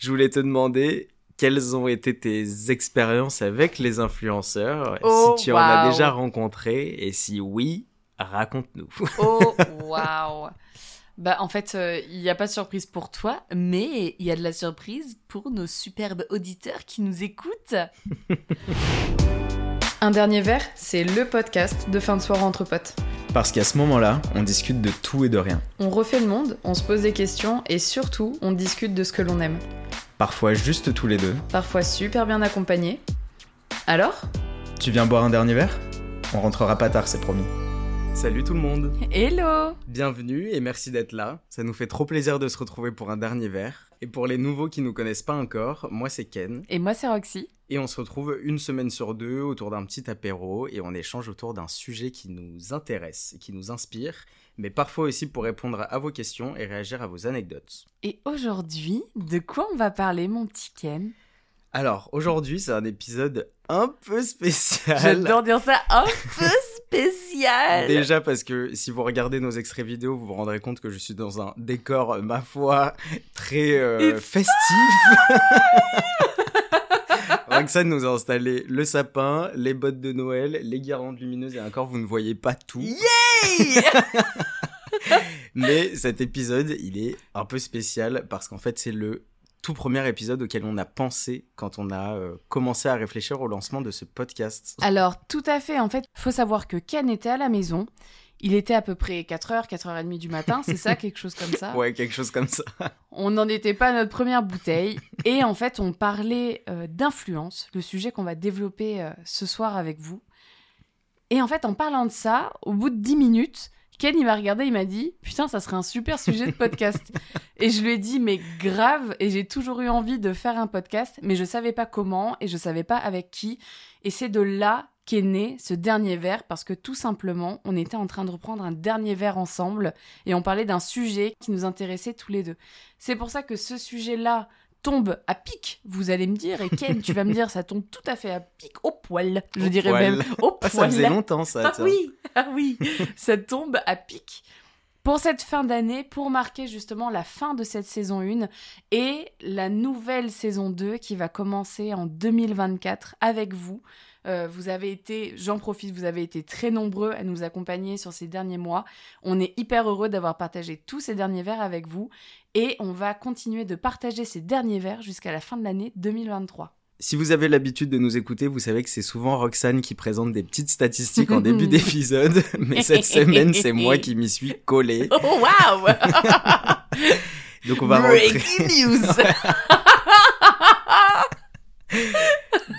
je voulais te demander quelles ont été tes expériences avec les influenceurs, Oh, si tu en as déjà rencontré, et si oui, raconte-nous. Oh, waouh. Bah, en fait, euh, il n'y a pas de surprise pour toi, mais il y a de la surprise pour nos superbes auditeurs qui nous écoutent. Un dernier verre, c'est le podcast de fin de soirée entre potes. Parce qu'à ce moment-là, on discute de tout et de rien. On refait le monde, on se pose des questions et surtout, on discute de ce que l'on aime. Parfois juste tous les deux. Parfois super bien accompagnés. Alors? Tu viens boire un dernier verre? On rentrera pas tard, c'est promis. Salut tout le monde Hello Bienvenue et merci d'être là. Ça nous fait trop plaisir de se retrouver pour un dernier verre. Et pour les nouveaux qui nous connaissent pas encore, moi c'est Ken. Et moi, c'est Roxy. Et on se retrouve une semaine sur deux autour d'un petit apéro et on échange autour d'un sujet qui nous intéresse et qui nous inspire, mais parfois aussi pour répondre à vos questions et réagir à vos anecdotes. Et aujourd'hui, de quoi on va parler, mon petit Ken? Alors, aujourd'hui, c'est un épisode un peu spécial. J'adore dire ça, un peu spécial Déjà parce que si vous regardez nos extraits vidéo, vous vous rendrez compte que je suis dans un décor, ma foi, très euh, festif. Roxane nous a installé le sapin, les bottes de Noël, les guirlandes lumineuses et encore vous ne voyez pas tout. Hey Mais cet épisode, il est un peu spécial parce qu'en fait c'est le tout premier épisode auquel on a pensé quand on a euh, commencé à réfléchir au lancement de ce podcast. Alors, tout à fait. En fait, faut savoir que Ken était à la maison. Il était à peu près 4h, 4h30 du matin, c'est ça, quelque chose comme ça. Ouais, quelque chose comme ça. On n'en était pas à notre première bouteille. Et en fait, on parlait euh, d'influence, le sujet qu'on va développer euh, ce soir avec vous. Et en fait, en parlant de ça, au bout de 10 minutes, Ken, il m'a regardé, il m'a dit Putain, ça serait un super sujet de podcast. et je lui ai dit Mais grave, et j'ai toujours eu envie de faire un podcast, mais je savais pas comment et je savais pas avec qui. Et c'est de là qu'est né ce dernier verre, parce que tout simplement, on était en train de reprendre un dernier verre ensemble et on parlait d'un sujet qui nous intéressait tous les deux. C'est pour ça que ce sujet-là tombe à pic, vous allez me dire, et Ken, tu vas me dire, ça tombe tout à fait à pic, au poil, je Au dirais poil. même, au Ah, poil. ça faisait longtemps ça. Ah oui, ah oui, ça tombe à pic. Pour cette fin d'année, pour marquer justement la fin de cette saison 1 et la nouvelle saison 2 qui va commencer en 2024 avec vous. Euh, vous avez été, j'en profite, vous avez été très nombreux à nous accompagner sur ces derniers mois. On est hyper heureux d'avoir partagé tous ces derniers verres avec vous et on va continuer de partager ces derniers verres jusqu'à la fin de l'année 2023. Si vous avez l'habitude de nous écouter, vous savez que c'est souvent Roxane qui présente des petites statistiques en début d'épisode, mais cette semaine, c'est moi qui m'y suis collé. Oh waouh Donc on va rentrer, Breaking news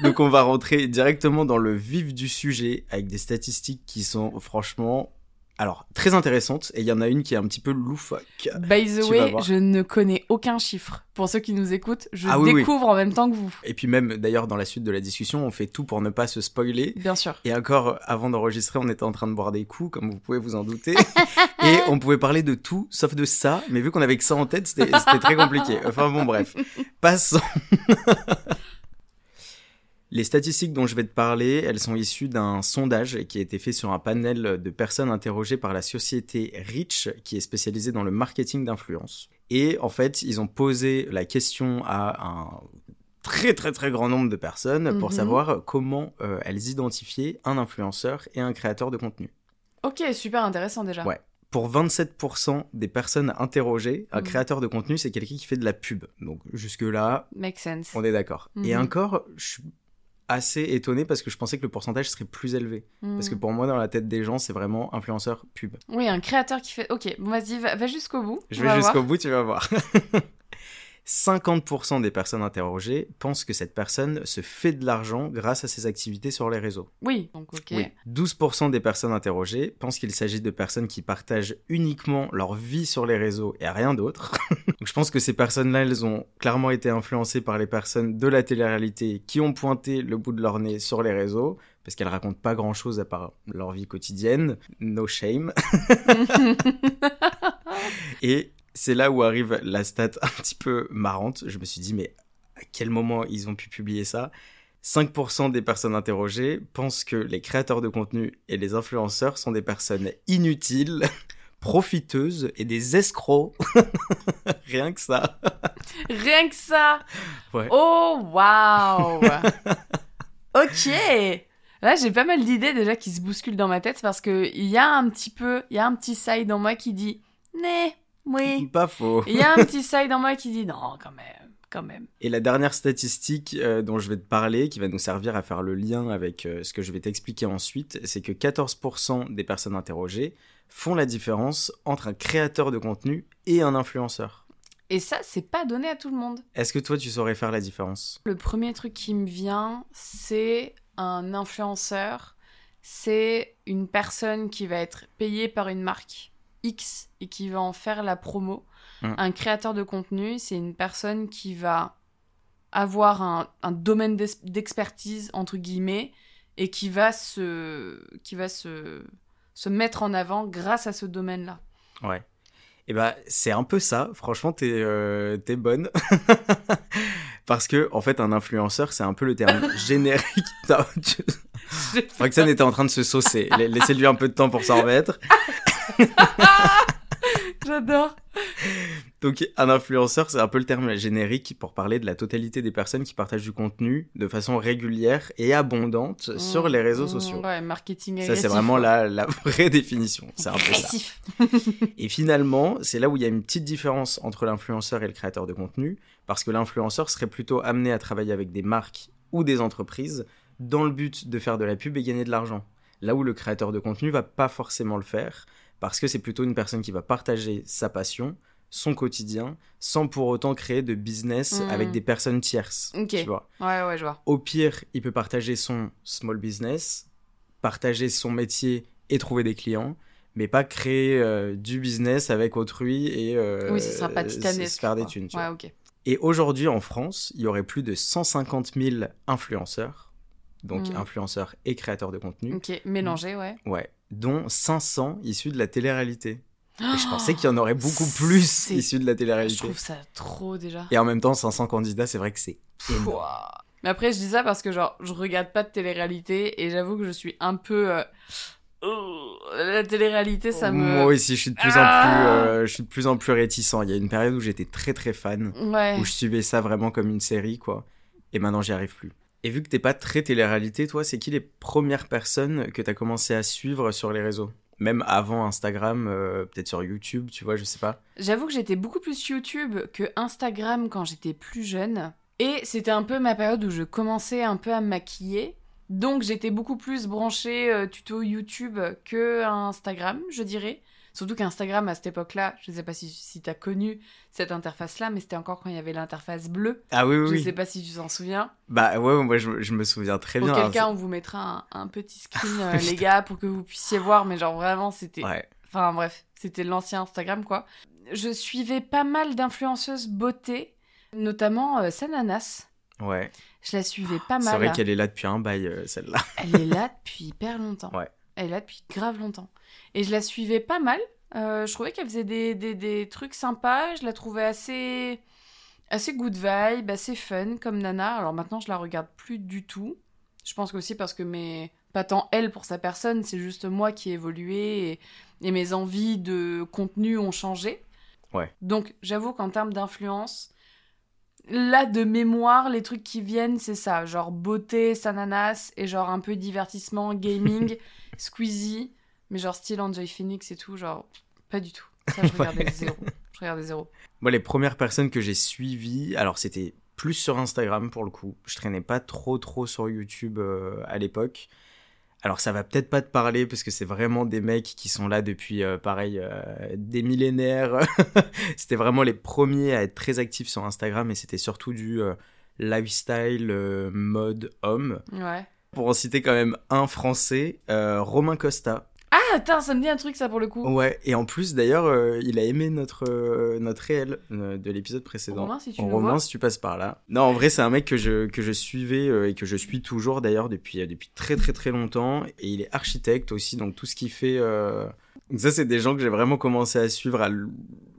donc on va rentrer directement dans le vif du sujet avec des statistiques qui sont franchement alors très intéressantes et il y en a une qui est un petit peu loufoque. By the Tu way, je ne connais aucun chiffre. Pour ceux qui nous écoutent, je Ah oui, oui. découvre en même temps que vous. Et puis même d'ailleurs dans la suite de la discussion, on fait tout pour ne pas se spoiler. Bien sûr. Et encore, avant d'enregistrer, on était en train de boire des coups, comme vous pouvez vous en douter. et on pouvait parler de tout, sauf de ça. Mais vu qu'on avait que ça en tête, c'était très compliqué. Enfin bon, bref. Passons. Les statistiques dont je vais te parler, elles sont issues d'un sondage qui a été fait sur un panel de personnes interrogées par la société Rich, qui est spécialisée dans le marketing d'influence. Et en fait, ils ont posé la question à un très très très grand nombre de personnes pour Mhm. savoir comment euh, elles identifiaient un influenceur et un créateur de contenu. Ok, super intéressant déjà. Ouais. Pour 27% des personnes interrogées, un Mhm. créateur de contenu, c'est quelqu'un qui fait de la pub. Donc jusque-là, Make sense. on est d'accord. Et Mhm. encore, je suis assez étonné parce que je pensais que le pourcentage serait plus élevé. Parce que Hmm. pour moi, dans la tête des gens, c'est vraiment influenceur pub. Oui, un créateur qui fait. Ok, bon, vas-y, va, va jusqu'au bout. Je vais va jusqu'au bout, tu vas voir. 50% des personnes interrogées pensent que cette personne se fait de l'argent grâce à ses activités sur les réseaux. Oui, donc ok. Oui. 12% des personnes interrogées pensent qu'il s'agit de personnes qui partagent uniquement leur vie sur les réseaux et rien d'autre. Donc je pense que ces personnes-là, elles ont clairement été influencées par les personnes de la télé-réalité qui ont pointé le bout de leur nez sur les réseaux parce qu'elles racontent pas grand-chose à part leur vie quotidienne. No shame. Et c'est là où arrive la stat un petit peu marrante. Je me suis dit, mais à quel moment ils ont pu publier ça? 5% des personnes interrogées pensent que les créateurs de contenu et les influenceurs sont des personnes inutiles, profiteuses et des escrocs. Rien que ça. Rien que ça. Ouais. Oh, waouh. ok. Là, j'ai pas mal d'idées déjà qui se bousculent dans ma tête parce que il y a un petit peu, il y a un petit side en moi qui dit, né, oui. Pas faux. Il y a un petit side en moi qui dit, non, quand même, quand même. Et la dernière statistique euh, dont je vais te parler, qui va nous servir à faire le lien avec euh, ce que je vais t'expliquer ensuite, c'est que 14% des personnes interrogées font la différence entre un créateur de contenu et un influenceur. Et ça, c'est pas donné à tout le monde. Est-ce que toi, tu saurais faire la différence? Le premier truc qui me vient, c'est un influenceur. C'est une personne qui va être payée par une marque X et qui va en faire la promo. Mm. Un créateur de contenu, c'est une personne qui va avoir un, un domaine d'expertise, entre guillemets, et qui va se, qui va se, se mettre en avant grâce à ce domaine-là. Ouais. Et bah, c'est un peu ça. Franchement, t'es euh, bonne. Parce que, en fait, un influenceur, c'est un peu le terme générique. Roxane était en train de se saucer. La- Laissez-lui un peu de temps pour s'en remettre. J'adore. Donc, un influenceur, c'est un peu le terme générique pour parler de la totalité des personnes qui partagent du contenu de façon régulière et abondante sur les réseaux Mmh, sociaux. Ouais, marketing Ça, agressif. c'est vraiment ouais. la, la vraie définition. C'est un peu ça. Et finalement, c'est là où il y a une petite différence entre l'influenceur et le créateur de contenu, parce que l'influenceur serait plutôt amené à travailler avec des marques ou des entreprises dans le but de faire de la pub et gagner de l'argent. Là où le créateur de contenu va pas forcément le faire, parce que c'est plutôt une personne qui va partager sa passion, son quotidien, sans pour autant créer de business Mhm. avec des personnes tierces. Ok. Tu vois. Ouais, ouais, je vois. Au pire, il peut partager son small business, partager son métier et trouver des clients, mais pas créer euh, du business avec autrui et euh, oui, ce sera pas se- titanesque. se faire des thunes. tu Ouais, vois. Et aujourd'hui en France, il y aurait plus de 150 000 influenceurs, donc Mhm. influenceurs et créateurs de contenu, Ok, mélangé, ouais. ouais, dont 500 issus de la télé-réalité. Et je pensais qu'il y en aurait beaucoup plus issus de la Je télé-réalité. trouve ça trop déjà. Et en même temps, 500 candidats, c'est vrai que c'est énorme. Mais après, je dis ça parce que, genre, je regarde pas de télé-réalité et j'avoue que je suis un peu. euh, oh, la télé-réalité, ça me. Moi aussi, je suis de plus en Ah plus, euh, je suis de plus en plus réticent. Il y a une période où j'étais très très fan, Ouais. où je suivais ça vraiment comme une série, quoi. Et maintenant, j'y arrive plus. Et vu que t'es pas très télé-réalité, toi, c'est qui les premières personnes que t'as commencé à suivre sur les réseaux? Même avant Instagram, euh, peut-être sur YouTube, tu vois, je sais pas. J'avoue que j'étais beaucoup plus YouTube que Instagram quand j'étais plus jeune. Et c'était un peu ma période où je commençais un peu à me maquiller. Donc j'étais beaucoup plus branchée euh, tuto YouTube que Instagram, je dirais. Surtout qu'Instagram, à cette époque-là, je sais pas si, si t'as connu cette interface-là, mais c'était encore quand il y avait l'interface bleue. Ah oui, oui, Je oui. sais pas si tu t'en souviens. Bah ouais, moi je, je me souviens très bien. Auquel cas, on vous mettra un, un petit screen, euh, les gars, pour que vous puissiez voir. Mais genre, vraiment, c'était... Ouais. Enfin, bref, c'était l'ancien Instagram, quoi. Je suivais pas mal d'influenceuses beauté, notamment euh, Sananas. Ouais. Je la suivais pas C'est mal. vrai qu'elle est là depuis un bail, euh, celle-là. Elle est là depuis hyper longtemps. Ouais. Elle est là depuis grave longtemps. Et je la suivais pas mal. Euh, je trouvais qu'elle faisait des, des, des trucs sympas. Je la trouvais assez, assez good vibe, assez fun comme nana. Alors maintenant, je la regarde plus du tout. Je pense qu'aussi parce que mes. Pas tant elle pour sa personne, c'est juste moi qui ai évolué et, et mes envies de contenu ont changé. Ouais. Donc j'avoue qu'en termes d'influence, là de mémoire, les trucs qui viennent, c'est ça. Genre beauté, sananas et genre un peu divertissement, gaming, Squeezie, mais genre style Enjoy Phoenix et tout, genre pas du tout. Ça, je regardais zéro. Je regardais zéro. Moi, les premières personnes que j'ai suivies, alors c'était plus sur Instagram pour le coup. Je traînais pas trop trop sur YouTube euh, à l'époque. Alors ça va peut-être pas te parler parce que c'est vraiment des mecs qui sont là depuis euh, pareil euh, des millénaires. c'était vraiment les premiers à être très actifs sur Instagram et c'était surtout du euh, lifestyle mode homme. Ouais. Pour en citer quand même un français, Romain Costa. Ah, attends, ça me dit un truc ça pour le coup. Ouais, et en plus d'ailleurs, euh, il a aimé notre, euh, notre réel euh, de l'épisode précédent. Romain, si tu En nous Romain, vois. si tu passes par là. Non, en vrai, c'est un mec que je, que je suivais et que je suis toujours d'ailleurs depuis, depuis très très très longtemps. Et il est architecte aussi, donc tout ce qu'il fait. Donc ça, c'est des gens que j'ai vraiment commencé à suivre à l-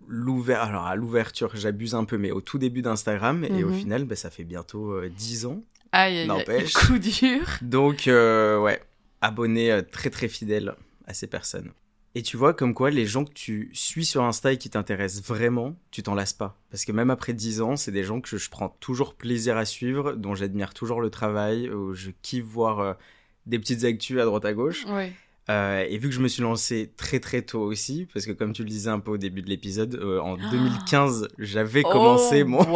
l'ouvert. Alors à l'ouverture, j'abuse un peu, mais au tout début d'Instagram. Et au Mhm. final, bah, ça fait bientôt euh, 10 ans. Aïe, aïe, aïe. N'empêche. Coup dur. Donc, ouais, abonné très très fidèle à ces personnes. Et tu vois, comme quoi, les gens que tu suis sur Insta et qui t'intéressent vraiment, tu t'en lasses pas. Parce que même après 10 ans, c'est des gens que je prends toujours plaisir à suivre, dont j'admire toujours le travail, où je kiffe voir euh, des petites actus à droite à gauche. Euh, et vu que je me suis lancé très très tôt aussi, parce que comme tu le disais un peu au début de l'épisode, euh, en 2015, j'avais commencé Oh, mon,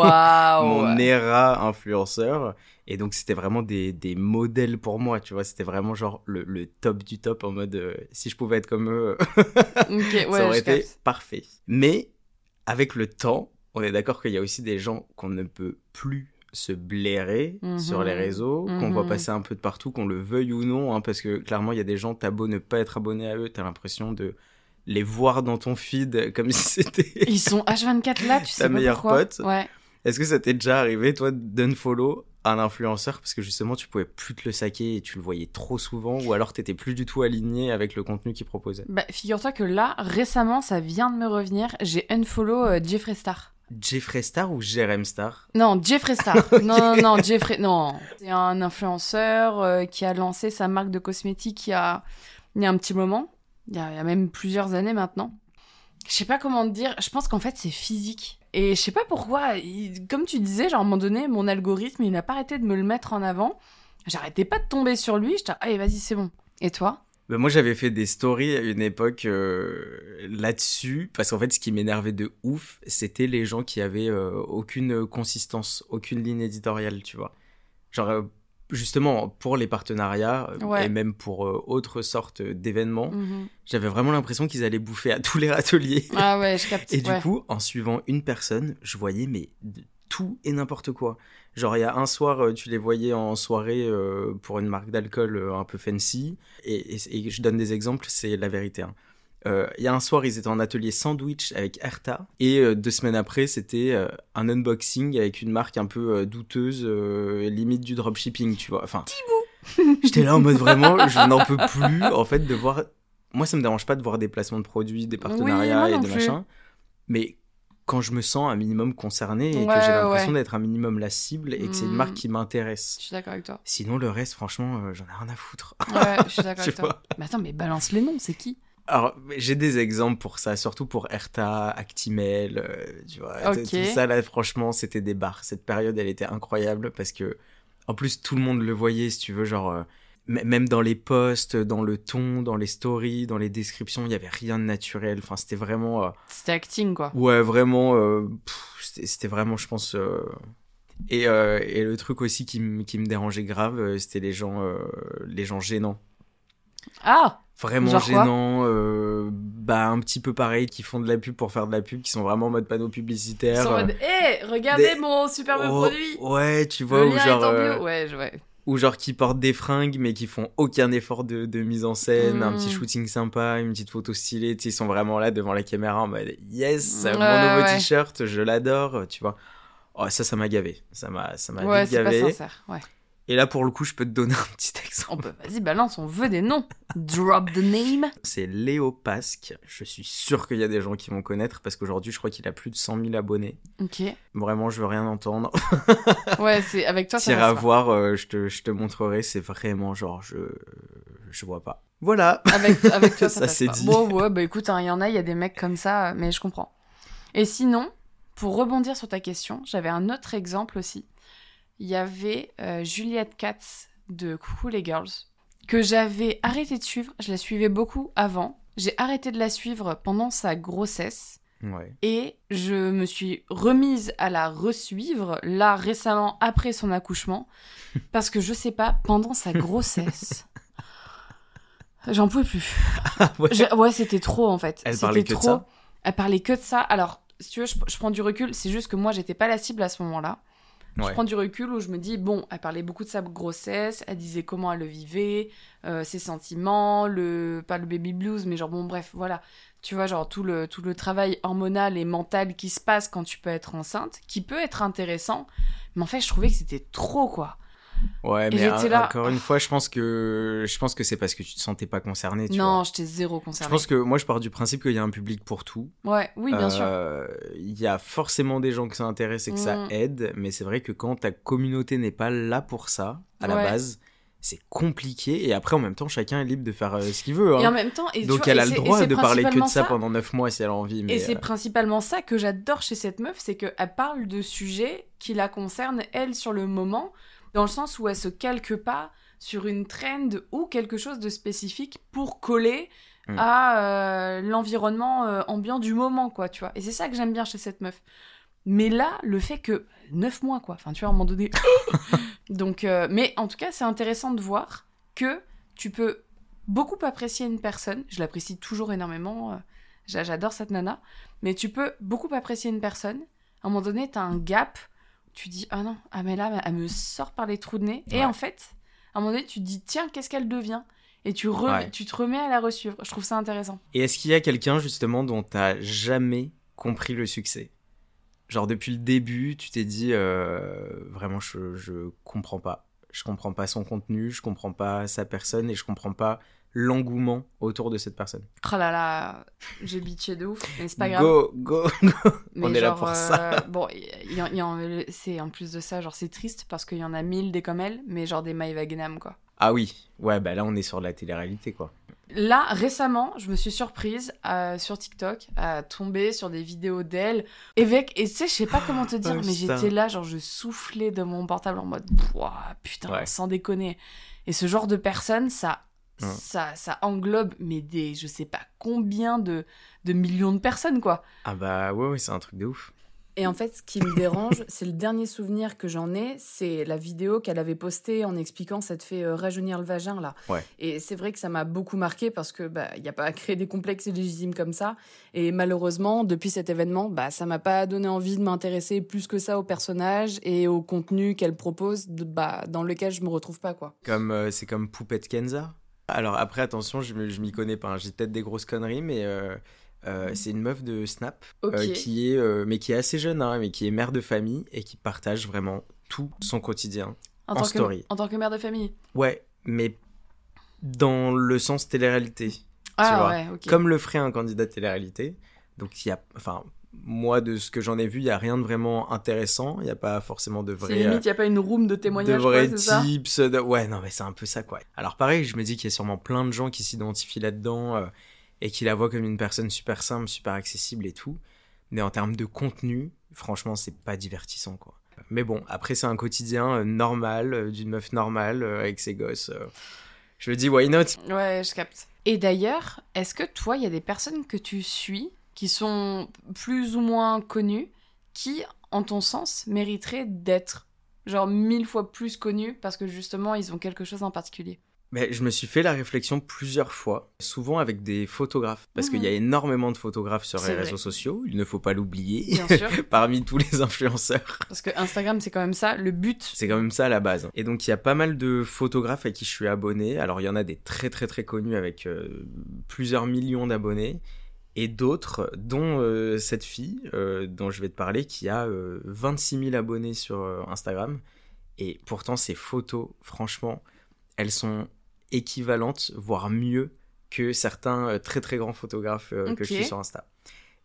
mon era influenceur. Et donc c'était vraiment des, des modèles pour moi, tu vois. C'était vraiment genre le, le top du top en mode euh, si je pouvais être comme eux, Ok, ouais, ça aurait été capte. parfait. Mais avec le temps, on est d'accord qu'il y a aussi des gens qu'on ne peut plus se blairer Mhm. sur les réseaux, qu'on Mhm. voit passer un peu de partout, qu'on le veuille ou non, hein, parce que clairement il y a des gens, t'as beau ne pas être abonné à eux, t'as l'impression de les voir dans ton feed comme si c'était... Ils sont H24 là, tu sais Ta pas meilleure pourquoi. pote. Ouais. Est-ce que ça t'est déjà arrivé, toi, d'unfollow un influenceur? Parce que justement tu pouvais plus te le saquer et tu le voyais trop souvent ou alors t'étais plus du tout aligné avec le contenu qu'il proposait? Bah, figure-toi que là, récemment, ça vient de me revenir. J'ai unfollow euh, Jeffree Star. Jeffree Star ou Jerem Star? Non, Jeffree Star. Non, non, non, Jeffree. Non. C'est un influenceur euh, qui a lancé sa marque de cosmétiques il y a, il y a un petit moment. Il y a, il y a même plusieurs années maintenant. Je sais pas comment te dire. Je pense qu'en fait, c'est physique. Et je sais pas pourquoi. il- comme tu disais, genre, à un moment donné, mon algorithme, il n'a pas arrêté de me le mettre en avant. J'arrêtais pas de tomber sur lui. J'étais, allez, vas-y, c'est bon. Et toi? Bah, moi, j'avais fait des stories à une époque euh, là-dessus, parce qu'en fait, ce qui m'énervait de ouf, c'était les gens qui avaient euh, aucune consistance, aucune ligne éditoriale, tu vois. Genre, euh, justement, pour les partenariats, Ouais. et même pour autres sortes d'événements, Mhm. j'avais vraiment l'impression qu'ils allaient bouffer à tous les râteliers. Ah ouais, je capte. Et du coup, en suivant une personne, je voyais mais tout et n'importe quoi. Genre, il y a un soir, euh, tu les voyais en soirée euh, pour une marque d'alcool euh, un peu fancy. Et, et- et je donne des exemples, c'est la vérité. hein. Euh, Il y a un soir, ils étaient en atelier sandwich avec Erta. Et deux semaines après, c'était un unboxing avec une marque un peu douteuse, limite du dropshipping, tu vois. Enfin, j'étais là en mode vraiment, je n'en peux plus, en fait, de voir. Moi, ça me dérange pas de voir des placements de produits, des partenariats et des machins. Mais quand je me sens un minimum concerné et Ouais, que j'ai l'impression ouais. d'être un minimum la cible et que c'est une Mm. marque qui m'intéresse. Je suis d'accord avec toi. Sinon, le reste, franchement, euh, j'en ai rien à foutre. Ouais, je suis d'accord avec toi. Mais attends, mais balance les noms, c'est qui? Alors, j'ai des exemples pour ça, surtout pour Erta, Actimel, euh, tu vois. Ok. Tout ça, là, franchement, c'était des barres. Cette période, elle était incroyable parce que, en plus, tout le monde le voyait, si tu veux, genre, euh, même dans les posts, dans le ton, dans les stories, dans les descriptions, il y avait rien de naturel. Enfin, c'était vraiment, euh, C'était acting, quoi. ouais, vraiment, euh, c'était vraiment, je pense. euh, Et, et le truc aussi qui, me- qui me dérangeait grave, c'était les gens, les gens gênants Ah vraiment Genre gênants, bah un petit peu pareil, qui font de la pub pour faire de la pub, qui sont vraiment en mode panneau Ils publicitaire. sont en mode, hé, regardez des- mon superbe Oh, produit Ouais, tu vois, Le ou lien genre, est en bio. Ouais, ouais. Ou genre qui portent des fringues mais qui font aucun effort de, de mise en scène, un petit shooting sympa, une petite photo stylée, tu sais, ils sont vraiment là devant la caméra en mode yes, Ouais, mon nouveau ouais. t-shirt, je l'adore, tu vois. Oh, ça, ça m'a gavé. Ça m'a, ça m'a Ouais, c'est pas gavé. sincère. Ouais. Et là, pour le coup, je peux te donner un petit exemple. peut, vas-y, balance, on veut des noms. Drop the name. C'est Léo Pasque. Je suis sûr qu'il y a des gens qui vont connaître parce qu'aujourd'hui, je crois qu'il a plus de 100 000 abonnés. Ok. Vraiment, je veux rien entendre. Ouais, c'est avec toi, ça passe pas. voir, euh, je, te, je te montrerai. C'est vraiment genre, je, je vois pas. Voilà. Avec, avec toi, ça, c'est dit. Bon, ouais, bah écoute, hein, il y en a, il y a des mecs comme ça, mais je comprends. Et sinon, pour rebondir sur ta question, j'avais un autre exemple aussi. Il y avait euh, Juliette Katz de Coucou les Girls, que j'avais arrêté de suivre. Je la suivais beaucoup avant. J'ai arrêté de la suivre pendant sa grossesse. Ouais. Et je me suis remise à la resuivre, là, récemment, après son accouchement. Parce que je sais pas, pendant sa grossesse. J'en pouvais plus. ouais. Je- ouais, c'était trop en fait. Elle parlait que de trop. ça? Elle parlait que de ça. Alors, si tu veux, je, je prends du recul. C'est juste que moi, j'étais pas la cible à ce moment-là. Je prends du recul où je me dis, bon, elle parlait beaucoup de sa grossesse, elle disait comment elle le vivait, euh, ses sentiments, le pas le baby blues, mais genre, bon, bref, voilà. Tu vois, genre, tout le, tout le travail hormonal et mental qui se passe quand tu peux être enceinte, qui peut être intéressant, mais en fait, je trouvais que c'était trop, quoi. Ouais, mais j'étais un- là- encore une fois, je pense que je pense que c'est parce que tu te sentais pas concerné. Tu non, j'étais zéro Je concernée. pense que moi, je pars du principe qu'il y a un public pour tout. Ouais, oui, bien sûr. Euh, Il y a forcément des gens que ça intéresse et que ça Mm. aide, mais c'est vrai que quand ta communauté n'est pas là pour ça, à la base, c'est compliqué. Et après, en même temps, chacun est libre de faire euh, ce qu'il veut. hein. Et en même temps, et Donc vois, elle et a le droit de parler que de ça, pendant 9 mois si elle a envie. Mais Et c'est euh, principalement ça que j'adore chez cette meuf, c'est qu'elle parle de sujets qui la concernent, elle, sur le moment, dans le sens où elle se calque pas sur une trend ou quelque chose de spécifique pour coller Mm. à euh, l'environnement euh, ambiant du moment, quoi, tu vois. Et c'est ça que j'aime bien chez cette meuf. Mais là, le fait que 9 mois, quoi, enfin, tu vois, à un moment donné. Donc, euh, mais en tout cas, c'est intéressant de voir que tu peux beaucoup apprécier une personne. Je l'apprécie toujours énormément. j'a- J'adore cette nana. Mais tu peux beaucoup apprécier une personne. À un moment donné, t'as un gap. Tu dis, ah non, ah mais là, elle me sort par les trous de nez. Et en fait, à un moment donné, tu te dis, tiens, qu'est-ce qu'elle devient? Et tu, re- Ouais. tu te remets à la resuivre. Je trouve ça intéressant. Et est-ce qu'il y a quelqu'un justement dont t'as jamais compris le succès? Genre depuis le début, tu t'es dit euh, vraiment je, je comprends pas. Je comprends pas son contenu, je comprends pas sa personne et je comprends pas l'engouement autour de cette personne. Oh là là, j'ai bitché de ouf. Mais c'est pas grave. Go, go, go. Mais On est là genre, pour euh, ça. Bon, il y, y c'est en plus de ça, genre c'est triste parce qu'il y en a mille des comme elle, mais genre des Maïva Genam quoi. Ah oui, ouais, bah là on est sur de la télé-réalité quoi. Là, récemment, je me suis surprise euh, sur TikTok à tomber sur des vidéos d'elle. Avec, et tu sais, je sais pas comment te dire, Oh, mais j'étais là, genre je soufflais de mon portable en mode, Pouah, putain, Ouais. sans déconner. Et ce genre de personnes, ça, Ouais. ça, ça englobe, mais des, je sais pas combien de, de millions de personnes, quoi. Ah bah ouais, ouais c'est un truc de ouf. Et en fait, ce qui me dérange, c'est le dernier souvenir que j'en ai, c'est la vidéo qu'elle avait postée en expliquant ça te fait euh, rajeunir le vagin là. Ouais. Et c'est vrai que ça m'a beaucoup marqué parce que bah il y a pas à créer des complexes illégitimes comme ça. Et malheureusement, depuis cet événement, bah ça m'a pas donné envie de m'intéresser plus que ça au personnage et au contenu qu'elle propose, bah dans lequel je me retrouve pas quoi. Comme euh, c'est comme Poupette Kenza? Alors après attention, je m'y connais pas. hein. J'ai peut-être des grosses conneries, mais euh, euh, c'est une meuf de Snap euh, qui est, mais qui est assez jeune, hein, mais qui est mère de famille et qui partage vraiment tout son quotidien. en, en tant story. Que, en tant que mère de famille? Ouais, mais dans le sens télé-réalité. Ah vois, ouais, ok. Comme le ferait un candidat de télé-réalité. Donc il y a, enfin, moi de ce que j'en ai vu, il y a rien de vraiment intéressant. Il n'y a pas forcément de C'est vrai. limite, il n'y a pas une room de de témoignage, vrais quoi, c'est ça? tips. de- Ouais, non, mais c'est un peu ça, quoi. Alors, pareil, je me dis qu'il y a sûrement plein de gens qui s'identifient là-dedans euh, et qui la voient comme une personne super simple, super accessible et tout. Mais en termes de contenu, franchement, c'est pas divertissant, quoi. Mais bon, après, c'est un quotidien euh, normal, euh, d'une meuf normale, euh, avec ses gosses. euh. Je me dis, why not? Ouais, je capte. Et d'ailleurs, est-ce que toi, il y a des personnes que tu suis qui sont plus ou moins connues, qui, en ton sens, mériteraient d'être genre mille fois plus connues parce que justement, ils ont quelque chose en particulier Mais je me suis fait la réflexion plusieurs fois, souvent avec des photographes, parce qu'il y a énormément de photographes sur les vrai. réseaux sociaux, il ne faut pas l'oublier, parmi tous les influenceurs. Parce que Instagram, c'est quand même ça. Le but, C'est quand même ça à la base. Et donc il y a pas mal de photographes à qui je suis abonné. Alors il y en a des très très très connus avec euh, plusieurs millions d'abonnés. Et d'autres, dont euh, cette fille euh, dont je vais te parler, qui a euh, 26 000 abonnés sur euh, Instagram. Et pourtant ses photos, franchement, elles sont équivalentes, voire mieux que certains euh, très très grands photographes euh, que je suis sur Insta.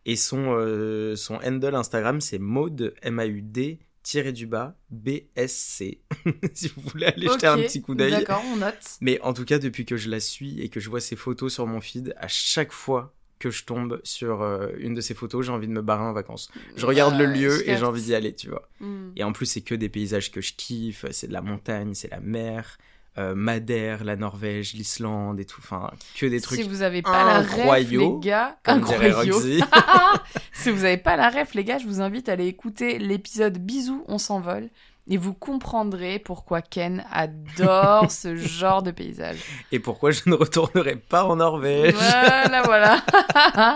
Et son, euh, son handle Instagram, c'est Maude, M-A-U-D, tiré du bas, B-S-C. si vous voulez aller jeter un petit coup d'œil. D'accord, on note. Mais en tout cas, depuis que je la suis et que je vois ses photos sur mon feed, à chaque fois que je tombe sur euh, une de ses photos, j'ai envie de me barrer en vacances. Je regarde le lieu et j'ai envie d'y aller, tu vois. Hmm. Et en plus, c'est que des paysages que je kiffe. C'est de la montagne, c'est la mer, euh, Madère, la Norvège, l'Islande et tout. Enfin, que des trucs. Si vous avez pas la ref, les gars, comme si vous avez pas la ref, les gars, je vous invite à aller écouter l'épisode Bisous, on s'envole. Et vous comprendrez pourquoi Ken adore ce genre de paysage. et pourquoi je ne retournerai pas en Norvège Voilà, voilà.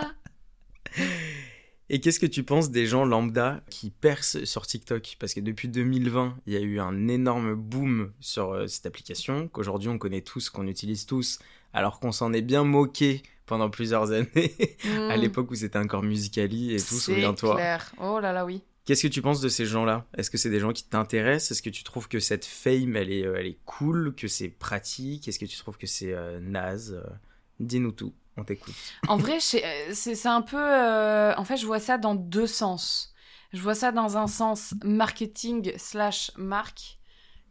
Et qu'est-ce que tu penses des gens lambda qui percent sur TikTok? Parce que depuis 2020, il y a eu un énorme boom sur euh, cette application, qu'aujourd'hui on connaît tous, qu'on utilise tous, alors qu'on s'en est bien moqué pendant plusieurs années, à Hmm, l'époque où c'était encore Musicali et tout, c'est souviens-toi. clair. Oh là là, oui. Qu'est-ce que tu penses de ces gens-là? Est-ce que c'est des gens qui t'intéressent? Est-ce que tu trouves que cette fame, elle est, euh, elle est cool, que c'est pratique? Est-ce que tu trouves que c'est euh, naze? Euh, Dis-nous tout, on t'écoute. En vrai, euh, c'est un peu. En fait, je vois ça dans deux sens. Je vois ça dans un sens marketing slash marque,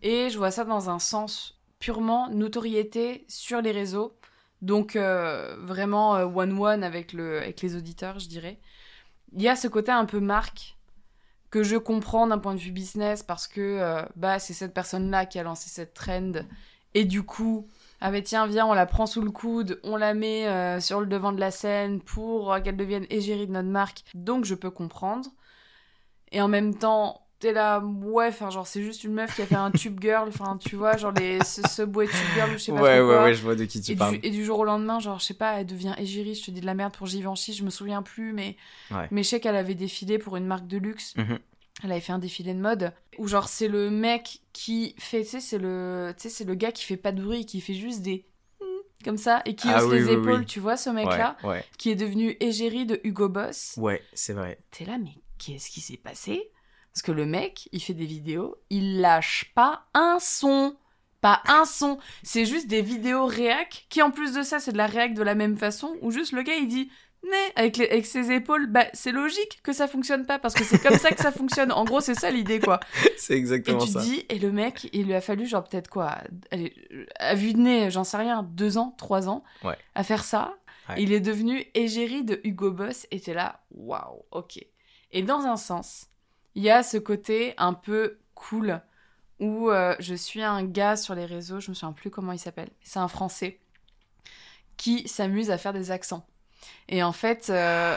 et je vois ça dans un sens purement notoriété sur les réseaux. Donc vraiment one-one avec, le, avec les auditeurs, je dirais. Il y a ce côté un peu marque que je comprends d'un point de vue business parce que bah, c'est cette personne-là qui a lancé cette trend. Et du coup, ah mais tiens, viens, on la prend sous le coude, on la met euh, sur le devant de la scène pour euh, qu'elle devienne égérie de notre marque. Donc je peux comprendre. Et en même temps, t'es là, ouais, enfin genre c'est juste une meuf qui a fait un tube girl, enfin tu vois, genre les ce boîte tube girl, je sais pas ouais, trop ouais, quoi. Ouais, je vois de qui tu et parles. Du, et du jour au lendemain, genre je sais pas, elle devient égérie, je te dis de la merde pour Givenchy, je me souviens plus, mais Ouais. mais je sais qu'elle avait défilé pour une marque de luxe. Mhm. Elle avait fait un défilé de mode où genre c'est le mec qui fait, tu sais, c'est le, c'est le gars qui fait pas de bruit, qui fait juste des comme ça et qui Ah hausse oui, les oui, épaules, oui. tu vois ce mec-là, Ouais, ouais. qui est devenu égérie de Hugo Boss. Ouais, c'est vrai. T'es là, mais qu'est-ce qui s'est passé? Parce que le mec, il fait des vidéos, il lâche pas un son. Pas un son. C'est juste des vidéos réac, qui en plus de ça, c'est de la réac de la même façon, où juste le gars, il dit, mais avec, les- avec ses épaules, bah, c'est logique que ça fonctionne pas, parce que c'est comme ça que ça fonctionne. En gros, c'est ça l'idée, quoi. c'est Et exactement tu te ça. dis, et le mec, il lui a fallu, genre, peut-être quoi, à vue de nez, j'en sais rien, deux ans, trois ans, Ouais. à faire ça. Ouais. Il est devenu égérie de Hugo Boss, et t'es là, waouh, ok. Et dans un sens, il y a ce côté un peu cool, où euh, je suis un gars sur les réseaux, je me souviens plus comment il s'appelle, c'est un Français, qui s'amuse à faire des accents. Et en fait, euh,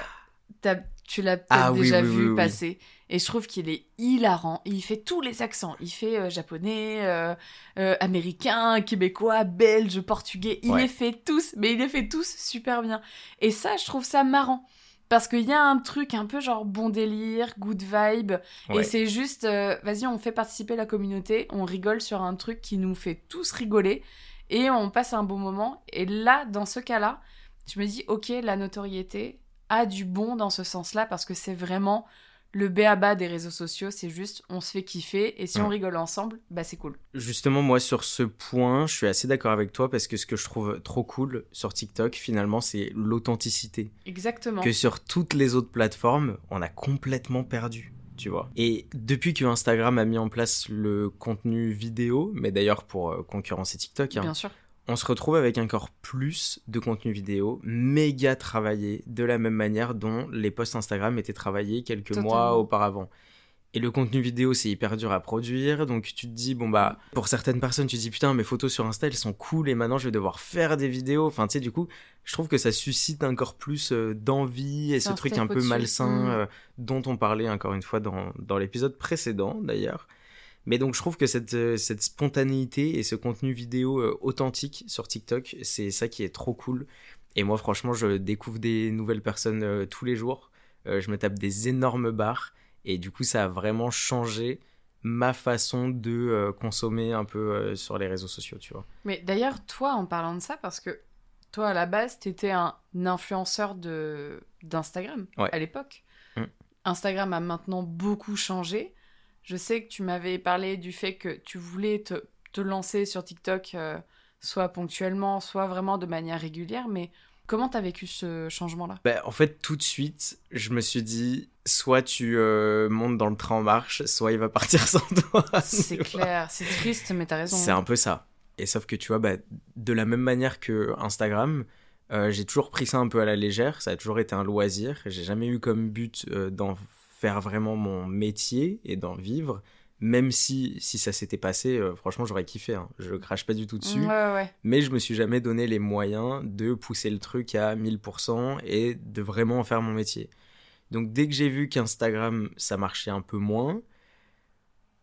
tu l'as peut-être Ah déjà oui, vu oui. passer. Et je trouve qu'il est hilarant. Il fait tous les accents. Il fait euh, japonais, euh, euh, américain, québécois, belge, portugais. Il Ouais. les fait tous, mais il les fait tous super bien. Et ça, je trouve ça marrant. Parce qu'il y a un truc un peu genre bon délire, good vibe. Et c'est juste, euh, vas-y, on fait participer la communauté, on rigole sur un truc qui nous fait tous rigoler. Et on passe un bon moment. Et là, dans ce cas-là, je me dis, ok, la notoriété a du bon dans ce sens-là parce que c'est vraiment le béaba des réseaux sociaux. C'est juste, on se fait kiffer et si on rigole ensemble, bah c'est cool. Justement, moi, sur ce point, je suis assez d'accord avec toi parce que ce que je trouve trop cool sur TikTok, finalement, c'est l'authenticité. Exactement. Que sur toutes les autres plateformes, on a complètement perdu. Tu vois. Et depuis que Instagram a mis en place le contenu vidéo, mais d'ailleurs pour euh, concurrencer TikTok, hein, Bien sûr. On se retrouve avec encore plus de contenu vidéo méga travaillé de la même manière dont les posts Instagram étaient travaillés quelques Totalement. mois auparavant. Et le contenu vidéo, c'est hyper dur à produire, donc tu te dis, bon bah, pour certaines personnes, tu te dis, putain, mes photos sur Insta, elles sont cool, et maintenant je vais devoir faire des vidéos. Enfin, tu sais, du coup, je trouve que ça suscite encore plus euh, d'envie, et ce truc un peu malsain Mm. euh, dont on parlait encore une fois dans, dans l'épisode précédent, d'ailleurs. Mais donc je trouve que cette, euh, cette spontanéité et ce contenu vidéo euh, authentique sur TikTok, c'est ça qui est trop cool. Et moi franchement, je découvre des nouvelles personnes euh, tous les jours. Je me tape des énormes barres. Et du coup, ça a vraiment changé ma façon de consommer un peu sur les réseaux sociaux, tu vois. Mais d'ailleurs, toi, en parlant de ça, parce que toi, à la base, t'étais un influenceur de d'Instagram Ouais. à l'époque. Mm. Instagram a maintenant beaucoup changé. Je sais que tu m'avais parlé du fait que tu voulais te, te lancer sur TikTok, euh, soit ponctuellement, soit vraiment de manière régulière, mais comment t'as vécu ce changement-là? Bah, en fait, tout de suite, je me suis dit, soit tu euh, montes dans le train en marche, soit il va partir sans toi. C'est clair, c'est triste, mais t'as raison. C'est un peu ça. Et sauf que tu vois, bah, de la même manière que Instagram, euh, j'ai toujours pris ça un peu à la légère. Ça a toujours été un loisir. J'ai jamais eu comme but euh, d'en faire vraiment mon métier et d'en vivre. Même si, si ça s'était passé, euh, franchement, j'aurais kiffé. hein. Je crache pas du tout dessus. Ouais, ouais, ouais. Mais je me suis jamais donné les moyens de pousser le truc à 1000% et de vraiment en faire mon métier. Donc dès que j'ai vu qu'Instagram ça marchait un peu moins,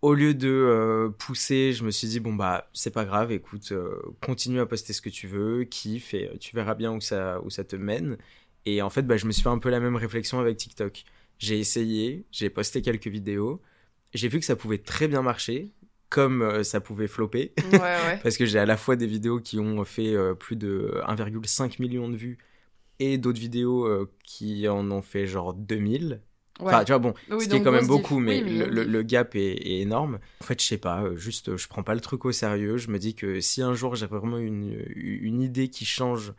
au lieu de euh, pousser, je me suis dit bon bah c'est pas grave, écoute, euh, continue à poster ce que tu veux, kiffe et tu verras bien où ça où ça te mène. Et en fait bah je me suis fait un peu la même réflexion avec TikTok. J'ai essayé, j'ai posté quelques vidéos, j'ai vu que ça pouvait très bien marcher, comme euh, ça pouvait flopper. Ouais, ouais. Parce que j'ai à la fois des vidéos qui ont fait euh, plus de 1,5 million de vues et d'autres vidéos euh, qui en ont fait genre 2000. Enfin, Ouais. tu vois, bon, Oui, ce qui est quand même beaucoup, mais, Oui, le, gap est, est énorme. En fait, je sais pas, juste, je prends pas le truc au sérieux. Je me dis que si un jour j'ai vraiment une, une idée qui change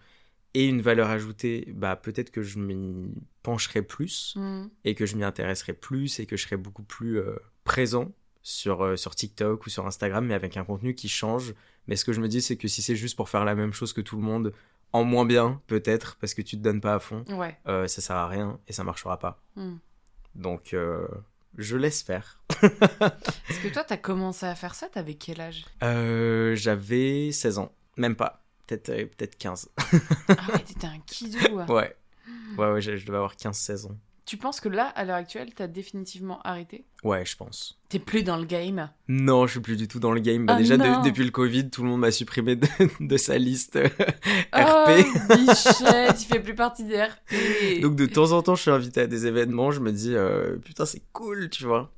et une valeur ajoutée, bah peut-être que je m'y pencherai plus Mm. et que je m'y intéresserai plus et que je serai beaucoup plus euh, présent sur, euh, sur TikTok ou sur Instagram, mais avec un contenu qui change. Mais ce que je me dis, c'est que si c'est juste pour faire la même chose que tout le monde, en moins bien, peut-être, parce que tu te donnes pas à fond, Ouais. euh, ça sert à rien et ça marchera pas. Hmm. Donc, euh, je laisse faire. Parce que toi, t'as commencé à faire ça, t'avais quel âge? Euh, J'avais 16 ans, même pas, peut-être euh, peut-être 15. Ah ouais, t'étais un kidou. ouais, ouais, ouais, je, je devais avoir 15-16 ans. Tu penses que là, à l'heure actuelle, t'as définitivement arrêté? Ouais, je pense. T'es plus dans le game? Non, je suis plus du tout dans le game. Bah, Ah déjà, de- depuis le Covid, tout le monde m'a supprimé de, de sa liste euh, Oh, RP. bichette, il fait plus partie des RP. Donc de temps en temps, je suis invité à des événements, je me dis euh, putain c'est cool, tu vois.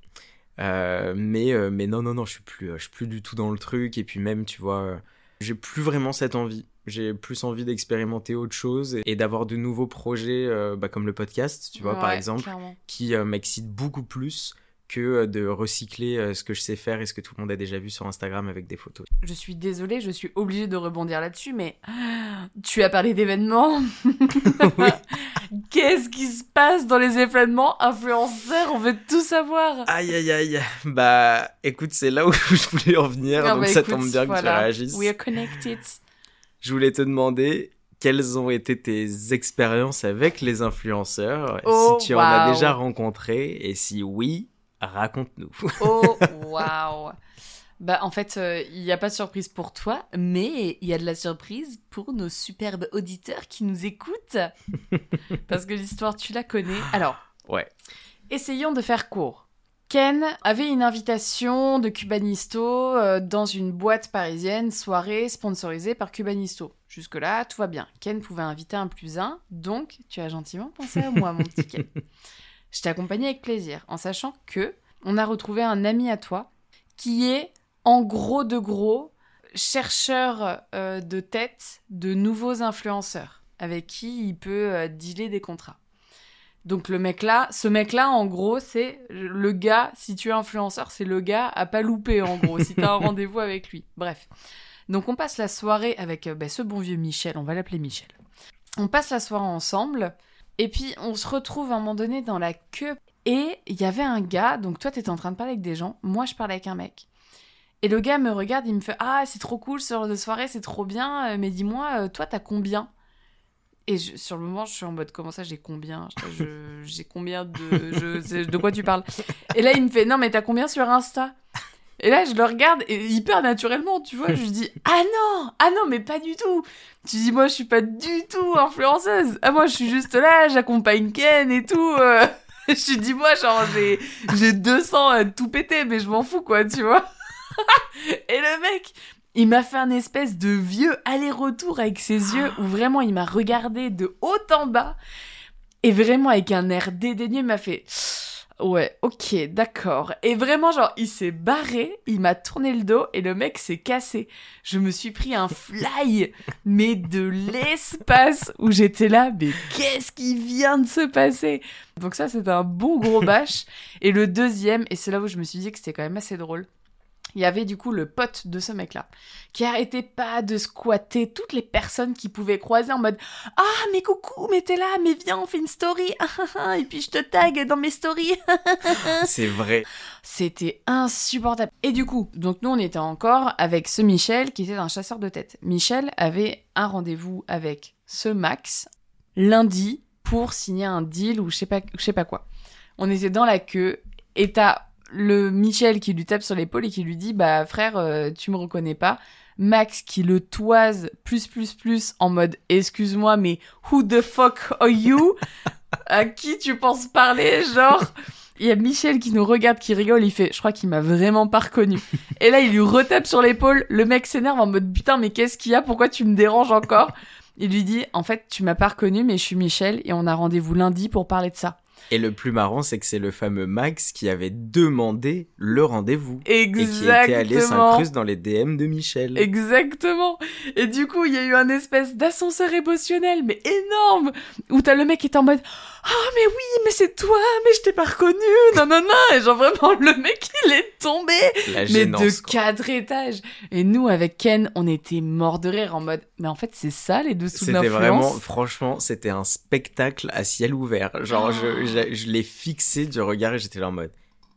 Euh, mais euh, mais non non non, je suis plus je suis plus du tout dans le truc et puis même tu vois, j'ai plus vraiment cette envie. J'ai plus envie d'expérimenter autre chose et, et d'avoir de nouveaux projets euh, bah, comme le podcast, tu vois par exemple, clairement. qui euh, m'excitent beaucoup plus que euh, de recycler euh, ce que je sais faire et ce que tout le monde a déjà vu sur Instagram avec des photos. Je suis désolée, je suis obligée de rebondir là-dessus, mais tu as parlé d'événements. Oui. Qu'est-ce qui se passe dans les événements influenceurs? On veut tout savoir. Aïe aïe aïe. Bah écoute, c'est là où je voulais en venir, Ah donc bah ça écoute, tombe bien que tu réagisses. We are connected. Je voulais te demander quelles ont été tes expériences avec les influenceurs, Oh, si tu en as déjà rencontré, et si oui, raconte-nous. Oh, waouh. Bah, en fait, euh, il n'y a pas de surprise pour toi, mais il y a de la surprise pour nos superbes auditeurs qui nous écoutent. Parce que l'histoire, tu la connais. Alors, Ouais. essayons de faire court. Ken avait une invitation de Cubanisto euh, dans une boîte parisienne, soirée sponsorisée par Cubanisto. Jusque-là, tout va bien. Ken pouvait inviter un plus un, donc tu as gentiment pensé à moi, mon petit Ken. Je t'ai accompagné avec plaisir, en sachant que on a retrouvé un ami à toi qui est, en gros de gros, chercheur euh, de tête de nouveaux influenceurs avec qui il peut euh, dealer des contrats. Donc le mec là, ce mec là en gros c'est le gars, si tu es influenceur, c'est le gars à pas louper en gros, si t'as un rendez-vous avec lui. Bref. Donc on passe la soirée avec euh, bah, ce bon vieux Michel, on va l'appeler Michel. On passe la soirée ensemble, et puis on se retrouve à un moment donné dans la queue, et il y avait un gars, donc toi t'étais en train de parler avec des gens, moi je parlais avec un mec. Et le gars me regarde, il me fait Ah, c'est trop cool ce genre de soirée, c'est trop bien, euh, mais dis-moi, euh, toi t'as combien? Et je- sur le moment, je suis en mode Comment ça, j'ai combien? J'ai combien de. Je, de quoi tu parles? Et là, il me fait Non, mais t'as combien sur Insta? Et là, je le regarde, et hyper naturellement, tu vois, je lui dis Ah non Ah non, mais pas du tout! Tu dis Moi, je suis pas du tout influenceuse. Ah, moi, je suis juste là, j'accompagne Ken et tout euh. Je lui dis Moi, genre, j'ai j'ai 200 euh, tout pété, mais je m'en fous, quoi, tu vois et le mec, il m'a fait un espèce de vieux aller-retour avec ses yeux où vraiment il m'a regardé de haut en bas et vraiment avec un air dédaigneux, il m'a fait Ouais, ok, d'accord. Et vraiment, genre, il s'est barré, il m'a tourné le dos et le mec s'est cassé. Je me suis pris un fly, mais de l'espace où j'étais là, mais qu'est-ce qui vient de se passer? Donc ça, c'était un bon gros bâche. Et le deuxième, et c'est là où je me suis dit que c'était quand même assez drôle, il y avait du coup le pote de ce mec-là, qui arrêtait pas de squatter toutes les personnes qui pouvaient croiser en mode Ah, mais coucou, mais t'es là, mais viens, on fait une story, et puis je te tag dans mes stories. C'est vrai. C'était insupportable. Et du coup, donc nous on était encore avec ce Michel qui était un chasseur de tête. Michel avait un rendez-vous avec ce Max lundi pour signer un deal ou je sais pas, je sais pas quoi. On était dans la queue et t'as le Michel qui lui tape sur l'épaule et qui lui dit bah frère euh, tu me reconnais pas. Max qui le toise plus plus plus en mode excuse-moi mais who the fuck are you? À qui tu penses parler genre? Il y a Michel qui nous regarde, qui rigole, il fait, je crois qu'il m'a vraiment pas reconnu. Et là, il lui retape sur l'épaule, le mec s'énerve en mode, putain, mais qu'est-ce qu'il y a, pourquoi tu me déranges encore? Il lui dit, en fait, tu m'as pas reconnu, mais je suis Michel, et on a rendez-vous lundi pour parler de ça. Et le plus marrant, c'est que c'est le fameux Max qui avait demandé le rendez-vous. Et qui était allé Exactement. s'incruste dans les DM de Michel. Exactement. Et du coup, il y a eu un espèce d'ascenseur émotionnel, mais énorme, où t'as le mec qui est en mode, ah, mais oui, mais c'est toi, mais je t'ai pas reconnu, non, non, non. Et genre vraiment, le mec, il est tombé. La mais de quoi. quatre étages. Et nous, avec Ken, on était morts de rire en mode, mais en fait, c'est ça les dessous de C'était vraiment, franchement, c'était un spectacle à ciel ouvert. Genre, je, Oh. je, je l'ai fixé du regard et j'étais là en mode,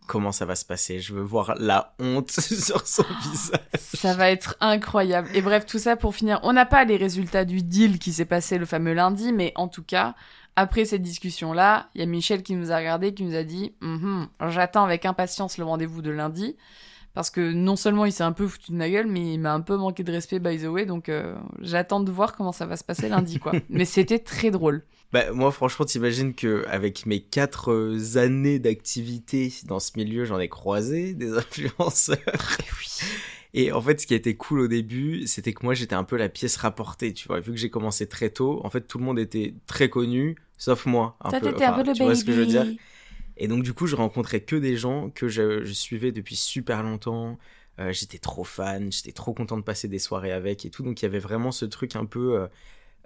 comment ça va se passer? Je veux voir la honte sur son visage. Ça va être incroyable. Et bref, tout ça pour finir. On n'a pas les résultats du deal qui s'est passé le fameux lundi, mais en tout cas, après cette discussion-là, il y a Michel qui nous a regardé, qui nous a dit Mhm, J'attends avec impatience le rendez-vous de lundi. Parce que non seulement il s'est un peu foutu de ma gueule, mais il m'a un peu manqué de respect, by the way. Donc euh, j'attends de voir comment ça va se passer lundi, quoi. mais c'était très drôle. Bah, moi, franchement, t'imagines que avec mes quatre euh, années d'activité dans ce milieu, j'en ai croisé des influenceurs. Et en fait, ce qui était cool au début, c'était que moi, j'étais un peu la pièce rapportée, tu vois. Vu que j'ai commencé très tôt, en fait, tout le monde était très connu, sauf moi. Un Toi, peu. un peu le tu vois ce que je veux dire? baby. Et donc, du coup, je rencontrais que des gens que je, je suivais depuis super longtemps. Euh, j'étais trop fan, j'étais trop content de passer des soirées avec et tout. Donc, il y avait vraiment ce truc un peu euh,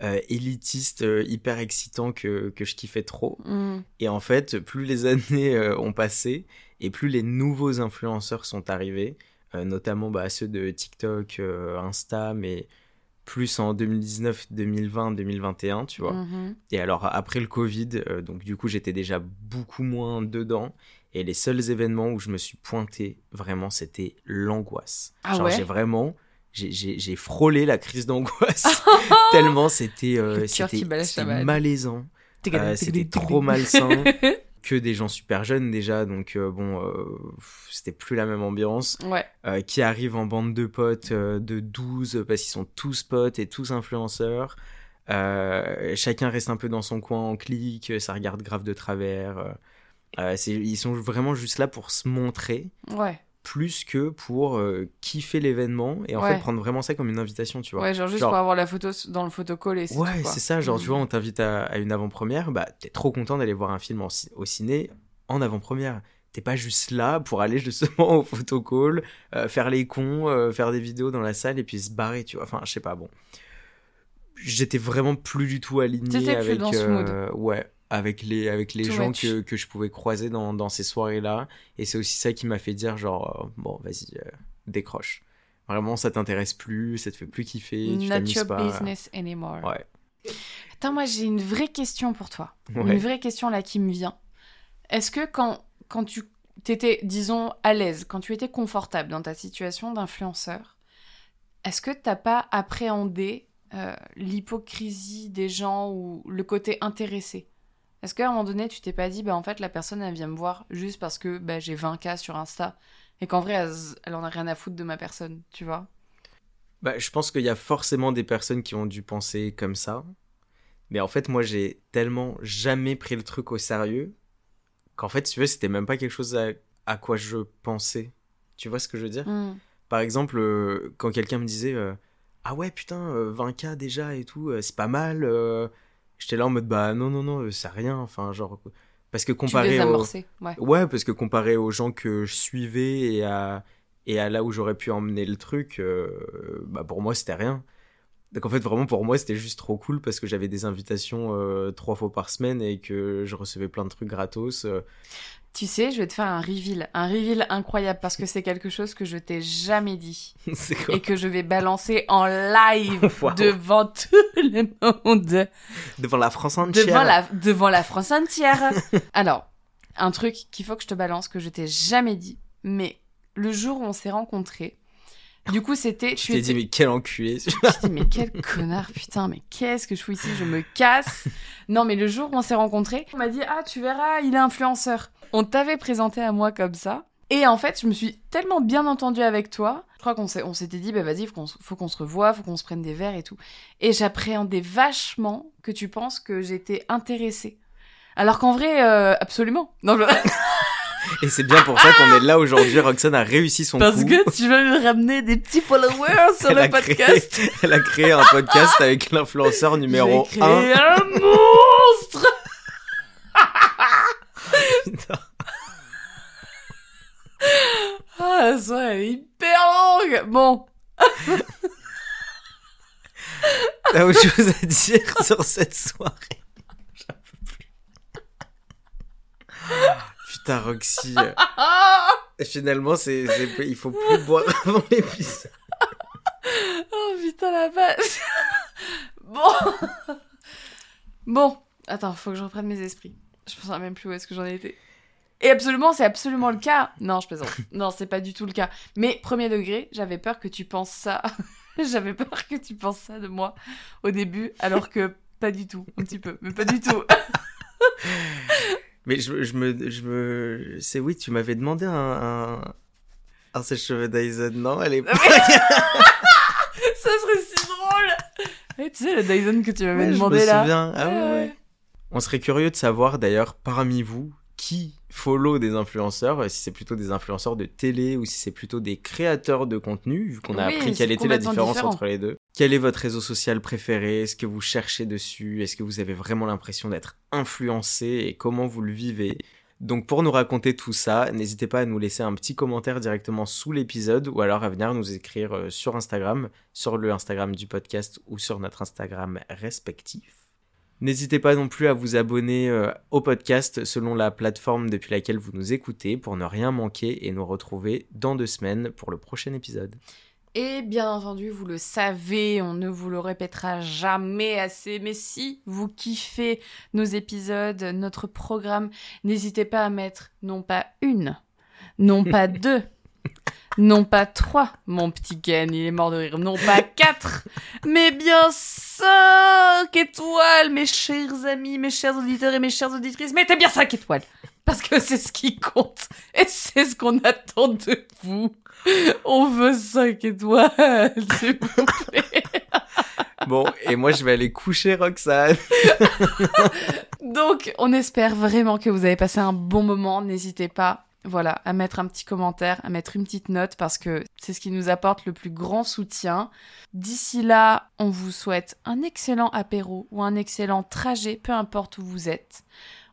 euh, élitiste, euh, hyper excitant que, que je kiffais trop. Mm. Et en fait, plus les années ont passé et plus les nouveaux influenceurs sont arrivés, notamment bah, ceux de TikTok, Insta, mais plus en 2019, 2020, 2021, tu vois. Mhm. Et alors après le Covid, euh, donc du coup j'étais déjà beaucoup moins dedans. Et les seuls événements où je me suis pointé, vraiment, c'était l'angoisse. Ah Genre ouais j'ai vraiment, j'ai- frôlé la crise d'angoisse. tellement c'était euh, c'était malaisant. Euh, c'était trop malsain. que des gens super jeunes déjà, donc euh, bon, euh, c'était plus la même ambiance. Ouais. Euh, qui arrivent en bande de potes de 12 parce qu'ils sont tous potes et tous influenceurs. Chacun reste un peu dans son coin en clic, ça regarde grave de travers. c'est- ils sont vraiment juste là pour se montrer Ouais. Plus que pour euh, kiffer l'événement et en Ouais. fait prendre vraiment ça comme une invitation, tu vois. Ouais, genre juste Genre- pour avoir la photo dans le photocall et c'est Ouais, c'est ça, genre tu vois, on t'invite à, à une avant-première, bah t'es trop content d'aller voir un film en au ciné en avant-première. T'es pas juste là pour aller justement au photocall, euh, faire les cons, euh, faire des vidéos dans la salle et puis se barrer, tu vois. Enfin, je sais pas, bon. J'étais vraiment plus du tout aligné T'étais plus avec, dans ce euh, ouais, avec les, avec les Too gens much. que, que je pouvais croiser dans, dans ces soirées-là. Et c'est aussi ça qui m'a fait dire, genre, euh, bon, vas-y, euh, décroche. Vraiment, ça t'intéresse plus, ça te fait plus kiffer, tu Not t'amuses your pas. business anymore. Ouais. Attends, moi j'ai une vraie question pour toi. Ouais. Une vraie question là qui me vient. Est-ce que quand, quand tu t'étais, disons, à l'aise, quand tu étais confortable dans ta situation d'influenceur, est-ce que t'as pas appréhendé euh, l'hypocrisie des gens ou le côté intéressé? Est-ce qu'à un moment donné, tu t'es pas dit, bah en fait, la personne, elle vient me voir juste parce que bah, j'ai 20K sur Insta et qu'en vrai, elle, elle en a rien à foutre de ma personne, tu vois? Bah, je pense qu'il y a forcément des personnes qui ont dû penser comme ça. Mais en fait, moi, j'ai tellement jamais pris le truc au sérieux qu'en fait, tu veux, c'était même pas quelque chose à, à quoi je pensais. Tu vois ce que je veux dire? Hmm. Par exemple, euh, quand quelqu'un me disait euh, Ah ouais, putain, euh, 20K déjà et tout, euh, c'est pas mal. J'étais là en mode Bah non, non, non, euh, c'est rien. Enfin, genre. Parce que comparé au... désamorçais, ouais. Ouais, parce que comparé aux gens que je suivais et à, et à là où j'aurais pu emmener le truc, euh, bah pour moi c'était rien. Donc en fait vraiment pour moi c'était juste trop cool parce que j'avais des invitations euh, trois fois par semaine et que je recevais plein de trucs gratos. euh. Tu sais, je vais te faire un reveal, un reveal incroyable parce que c'est quelque chose que je t'ai jamais dit et que je vais balancer en live Wow. devant tout le monde, Devant la France entière. devant la, devant la France entière. Alors, un truc qu'il faut que je te balance que je t'ai jamais dit, mais le jour où on s'est rencontrés, du coup c'était... Tu t'es dit mais quel enculé. Je suis dit, mais quel connard, putain, mais qu'est-ce que je fous ici Je me casse. Non, mais le jour où on s'est rencontrés, on m'a dit, ah, tu verras, il est influenceur. On t'avait présenté à moi comme ça. Et en fait, je me suis tellement bien entendue avec toi. Je crois qu'on s'était dit, bah vas-y, faut qu'on se- faut qu'on se revoie, faut qu'on se prenne des verres et tout. Et j'appréhendais vachement que tu penses que j'étais intéressée. Alors qu'en vrai, euh, absolument. Non, je- Et c'est bien pour ça qu'on est là aujourd'hui. Roxane a réussi son parce coup. que tu veux me ramener des petits followers sur Elle le créé- podcast. elle a créé un podcast avec l'influenceur numéro J'ai 1. créé un monstre Ah, la soirée, est hyper longue Bon, T'as autre chose à dire sur cette soirée J'en peux plus. Putain, Roxy. euh, Finalement, c'est, il faut plus boire avant l'épisode. Oh putain la vache Bon Bon, attends, faut que je reprenne mes esprits. Je me souviens même plus où est-ce que j'en ai été. Et absolument, c'est absolument le cas. Non, je plaisante. Non, c'est pas du tout le cas. Mais premier degré, j'avais peur que tu penses ça. j'avais peur que tu penses ça de moi au début, alors que pas du tout, un petit peu, mais pas du tout. Mais je, je, me, je me, c'est oui, tu m'avais demandé un, un, un sèche-cheveux Dyson, non, à l'époque. ça serait si drôle. Tu sais le Dyson que tu m'avais Ouais, demandé je me là. souviens. Ah ouais. ouais. On serait curieux de savoir d'ailleurs parmi vous qui follow des influenceurs, euh, si c'est plutôt des influenceurs de télé ou si c'est plutôt des créateurs de contenu, vu qu'on a appris quelle était la différence différent. entre les deux. Quel est votre réseau social préféré? Est-ce que vous cherchez dessus? Est-ce que vous avez vraiment l'impression d'être influencé et comment vous le vivez? Donc pour nous raconter tout ça, n'hésitez pas à nous laisser un petit commentaire directement sous l'épisode ou alors à venir nous écrire euh, sur Instagram, sur le Instagram du podcast ou sur notre Instagram respectif. N'hésitez pas non plus à vous abonner euh, au podcast selon la plateforme depuis laquelle vous nous écoutez pour ne rien manquer et nous retrouver dans deux semaines pour le prochain épisode. Et bien entendu, vous le savez, on ne vous le répétera jamais assez, mais si vous kiffez nos épisodes, notre programme, n'hésitez pas à mettre non pas une, non pas deux, non pas trois, mon petit Ken, il est mort de rire, non pas quatre, mais bien cinq étoiles, mes chers amis, mes chers auditeurs et mes chères auditrices, mettez bien cinq étoiles, parce que c'est ce qui compte, et c'est ce qu'on attend de vous. On veut 5 étoiles, s'il vous plaît. Bon, et moi je vais aller coucher Roxane. Donc, on espère vraiment que vous avez passé un bon moment. N'hésitez pas, voilà, à mettre un petit commentaire, à mettre une petite note parce que c'est ce qui nous apporte le plus grand soutien. D'ici là, on vous souhaite un excellent apéro ou un excellent trajet, peu importe où vous êtes.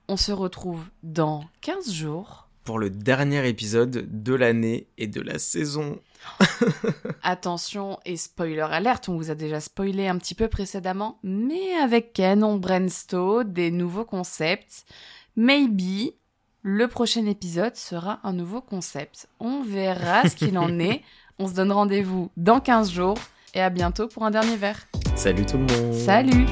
On se retrouve dans 15 jours. Pour le dernier épisode de l'année et de la saison. Attention et spoiler alerte, on vous a déjà spoilé un petit peu précédemment, mais avec Ken, on brainstorm des nouveaux concepts. Maybe le prochain épisode sera un nouveau concept. On verra ce qu'il en est. On se donne rendez-vous dans 15 jours et à bientôt pour un dernier verre. Salut tout le monde. Salut